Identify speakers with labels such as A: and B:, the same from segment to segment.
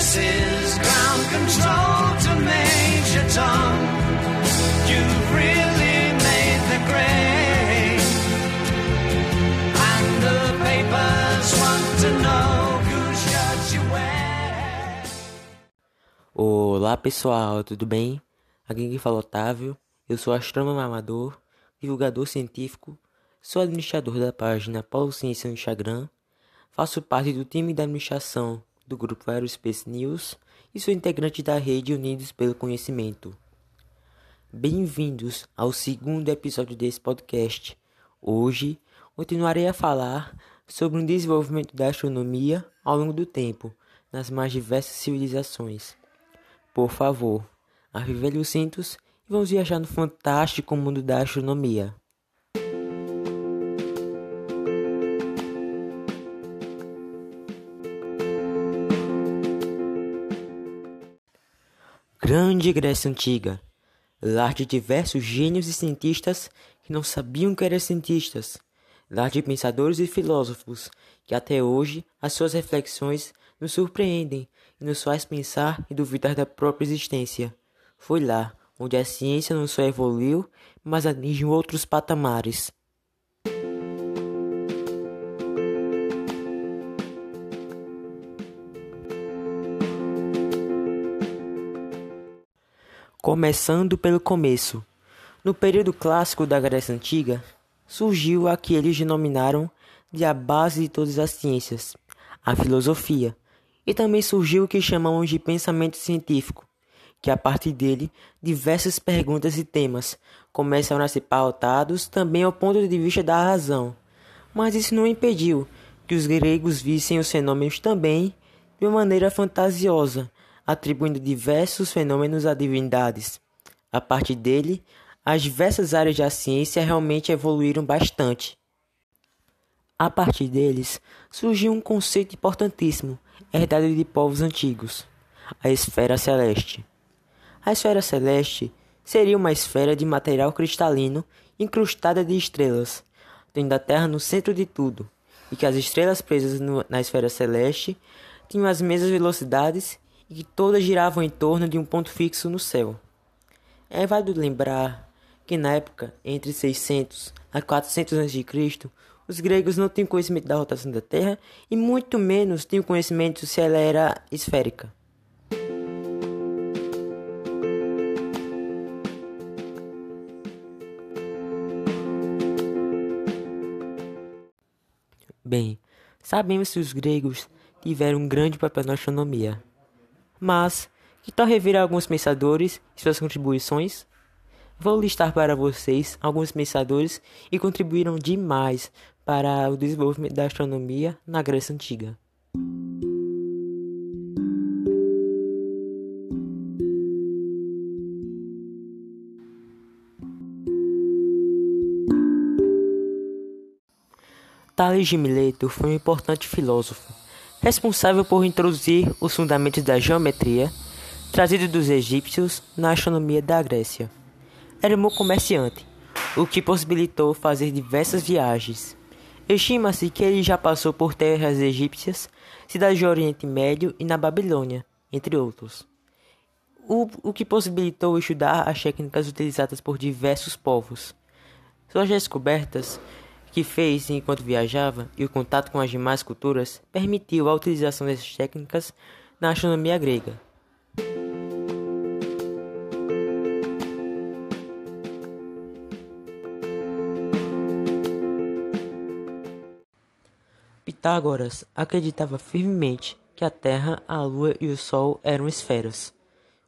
A: This is ground control to Major Tom. You've really made the grade. And the papers want to know whose shirt you wear.
B: Olá pessoal, tudo bem? Aqui quem fala é Otávio, eu sou astrônomo amador, divulgador científico, sou administrador da página Paulo Ciência no Instagram, faço parte do time da administração do grupo Aerospace News e sou integrante da rede Unidos pelo Conhecimento. Bem-vindos ao segundo episódio desse podcast. Hoje continuarei a falar sobre o desenvolvimento da astronomia ao longo do tempo nas mais diversas civilizações. Por favor, arrevelhe os cintos e vamos viajar no fantástico mundo da astronomia. Grande Grécia Antiga, lar de diversos gênios e cientistas que não sabiam que eram cientistas, lar de pensadores e filósofos que até hoje as suas reflexões nos surpreendem e nos faz pensar e duvidar da própria existência. Foi lá onde a ciência não só evoluiu, mas atingiu outros patamares. Começando pelo começo. No período clássico da Grécia Antiga, surgiu a que eles denominaram de a base de todas as ciências, a filosofia, e também surgiu o que chamamos de pensamento científico, que a partir dele diversas perguntas e temas começaram a ser pautados também ao ponto de vista da razão. Mas isso não impediu que os gregos vissem os fenômenos também de uma maneira fantasiosa, atribuindo diversos fenômenos a divindades. A partir dele, as diversas áreas da ciência realmente evoluíram bastante. A partir deles, surgiu um conceito importantíssimo, herdado de povos antigos: a esfera celeste. A esfera celeste seria uma esfera de material cristalino incrustada de estrelas, tendo a Terra no centro de tudo, e que as estrelas presas no, na esfera celeste tinham as mesmas velocidades e que todas giravam em torno de um ponto fixo no céu. É válido lembrar que na época, entre 600 a 400 a.C., os gregos não tinham conhecimento da rotação da Terra e muito menos tinham conhecimento se ela era esférica. Bem, sabemos que os gregos tiveram um grande papel na astronomia. Mas, que tal rever alguns pensadores e suas contribuições? Vou listar para vocês alguns pensadores que contribuíram demais para o desenvolvimento da astronomia na Grécia Antiga. Tales de Mileto foi um importante filósofo responsável por introduzir os fundamentos da geometria, trazido dos egípcios, na astronomia da Grécia. Era um comerciante, o que possibilitou fazer diversas viagens. Estima-se que ele já passou por terras egípcias, cidades do Oriente Médio e na Babilônia, entre outros. O, o que possibilitou estudar as técnicas utilizadas por diversos povos. Suas descobertas que fez enquanto viajava e o contato com as demais culturas permitiu a utilização dessas técnicas na astronomia grega. Pitágoras acreditava firmemente que a Terra, a Lua e o Sol eram esferas.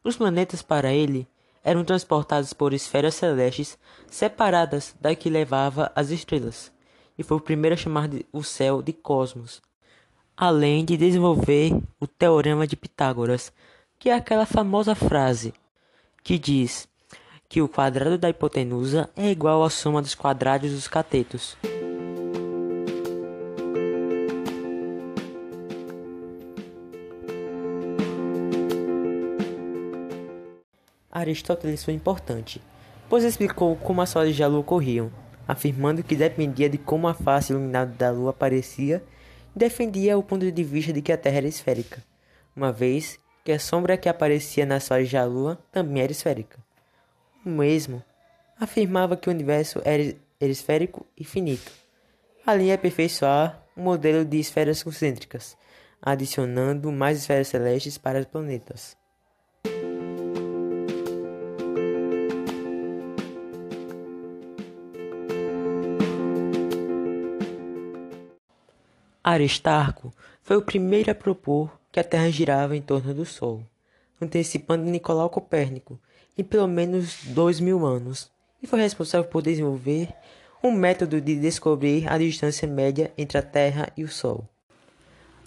B: Os planetas para ele eram transportados por esferas celestes separadas da que levava as estrelas, e foi o primeiro a chamar o céu de cosmos, além de desenvolver o teorema de Pitágoras, que é aquela famosa frase que diz que o quadrado da hipotenusa é igual à soma dos quadrados dos catetos. Aristóteles foi importante, pois explicou como as fases da lua ocorriam, afirmando que dependia de como a face iluminada da lua aparecia defendia o ponto de vista de que a Terra era esférica. uma vez que a sombra que aparecia nas fases da Lua também era esférica. O mesmo afirmava que o universo era esférico e finito. Ali é aperfeiçoar um modelo de esferas concêntricas, adicionando mais esferas celestes para os planetas. Aristarco foi o primeiro a propor que a Terra girava em torno do Sol, antecipando Nicolau Copérnico em pelo menos dois mil anos, e foi responsável por desenvolver um método de descobrir a distância média entre a Terra e o Sol.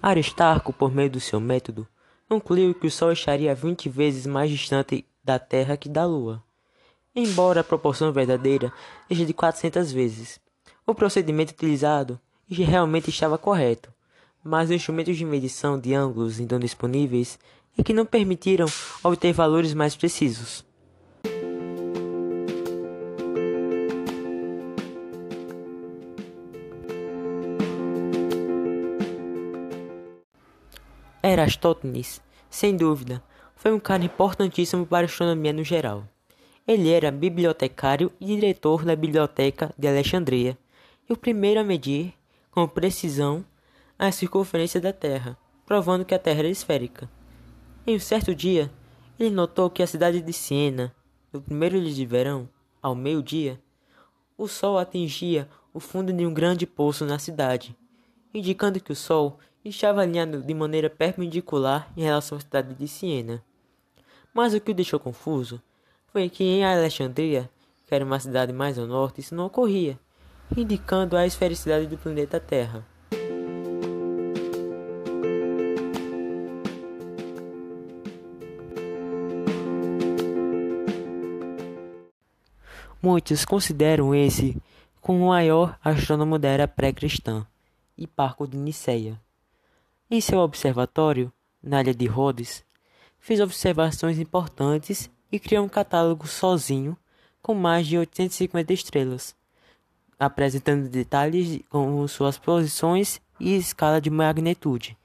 B: Aristarco, por meio do seu método, concluiu que o Sol estaria 20 vezes mais distante da Terra que da Lua, embora a proporção verdadeira seja de 400 vezes. O procedimento utilizado realmente estava correto, mas os instrumentos de medição de ângulos então disponíveis e que não permitiram obter valores mais precisos. Erastótenes, sem dúvida, foi um cara importantíssimo para a astronomia no geral. Ele era bibliotecário e diretor da Biblioteca de Alexandria, e o primeiro a medir com precisão a circunferência da Terra, provando que a Terra era esférica. Em um certo dia, ele notou que a cidade de Siena, no primeiro dia de verão, ao meio-dia, o sol atingia o fundo de um grande poço na cidade, indicando que o sol estava alinhado de maneira perpendicular em relação à cidade de Siena. Mas o que o deixou confuso foi que em Alexandria, que era uma cidade mais ao norte, isso não ocorria indicando a esfericidade do planeta Terra. Muitos consideram esse como o maior astrônomo da era pré-cristã, Hiparco de Niceia. Em seu observatório, na ilha de Rhodes, fez observações importantes e criou um catálogo sozinho com mais de 850 estrelas apresentando detalhes com suas posições e escala de magnitude,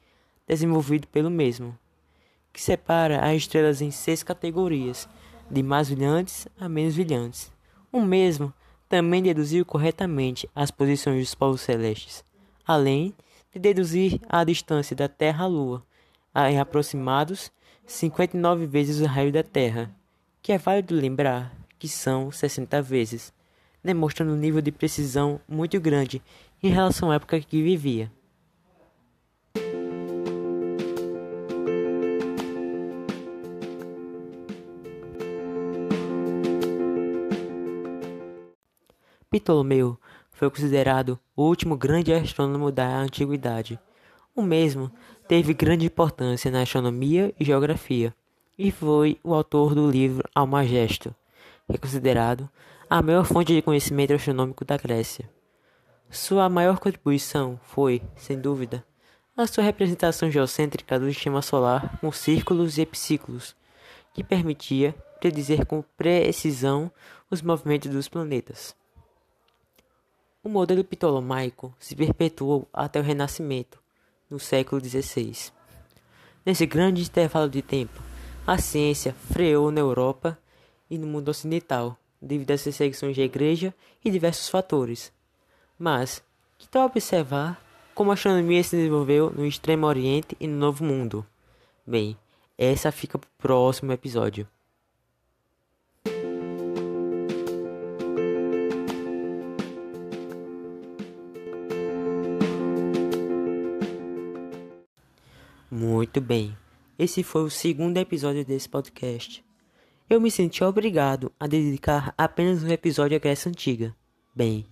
B: desenvolvido pelo mesmo, que separa as estrelas em seis categorias, de mais brilhantes a menos brilhantes. O mesmo também deduziu corretamente as posições dos povos celestes, além de deduzir a distância da Terra à Lua, em aproximados 59 vezes o raio da Terra, que é válido lembrar que são 60 vezes demonstrando um nível de precisão muito grande em relação à época que vivia. Ptolomeu foi considerado o último grande astrônomo da antiguidade. O mesmo teve grande importância na astronomia e geografia, e foi o autor do livro Almagesto, é considerado a maior fonte de conhecimento astronômico da Grécia. Sua maior contribuição foi, sem dúvida, a sua representação geocêntrica do sistema solar com círculos e epiciclos, que permitia predizer com precisão os movimentos dos planetas. O modelo ptolomaico se perpetuou até o Renascimento, no século XVI. Nesse grande intervalo de tempo, a ciência freou na Europa e no mundo ocidental, devido às perseguições da igreja e diversos fatores. Mas, que tal observar como a astronomia se desenvolveu no Extremo Oriente e no Novo Mundo? Bem, essa fica para o próximo episódio. Muito bem, esse foi o segundo episódio desse podcast. Eu me senti obrigado a dedicar apenas um episódio à Grécia Antiga. Bem,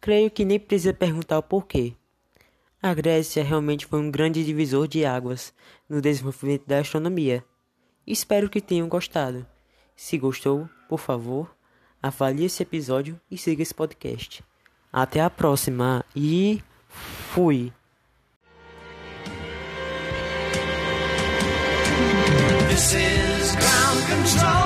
B: creio que nem precisa perguntar o porquê. A Grécia realmente foi um grande divisor de águas no desenvolvimento da astronomia. Espero que tenham gostado. Se gostou, por favor, avalie esse episódio e siga esse podcast. Até a próxima e fui!
A: This is ground control.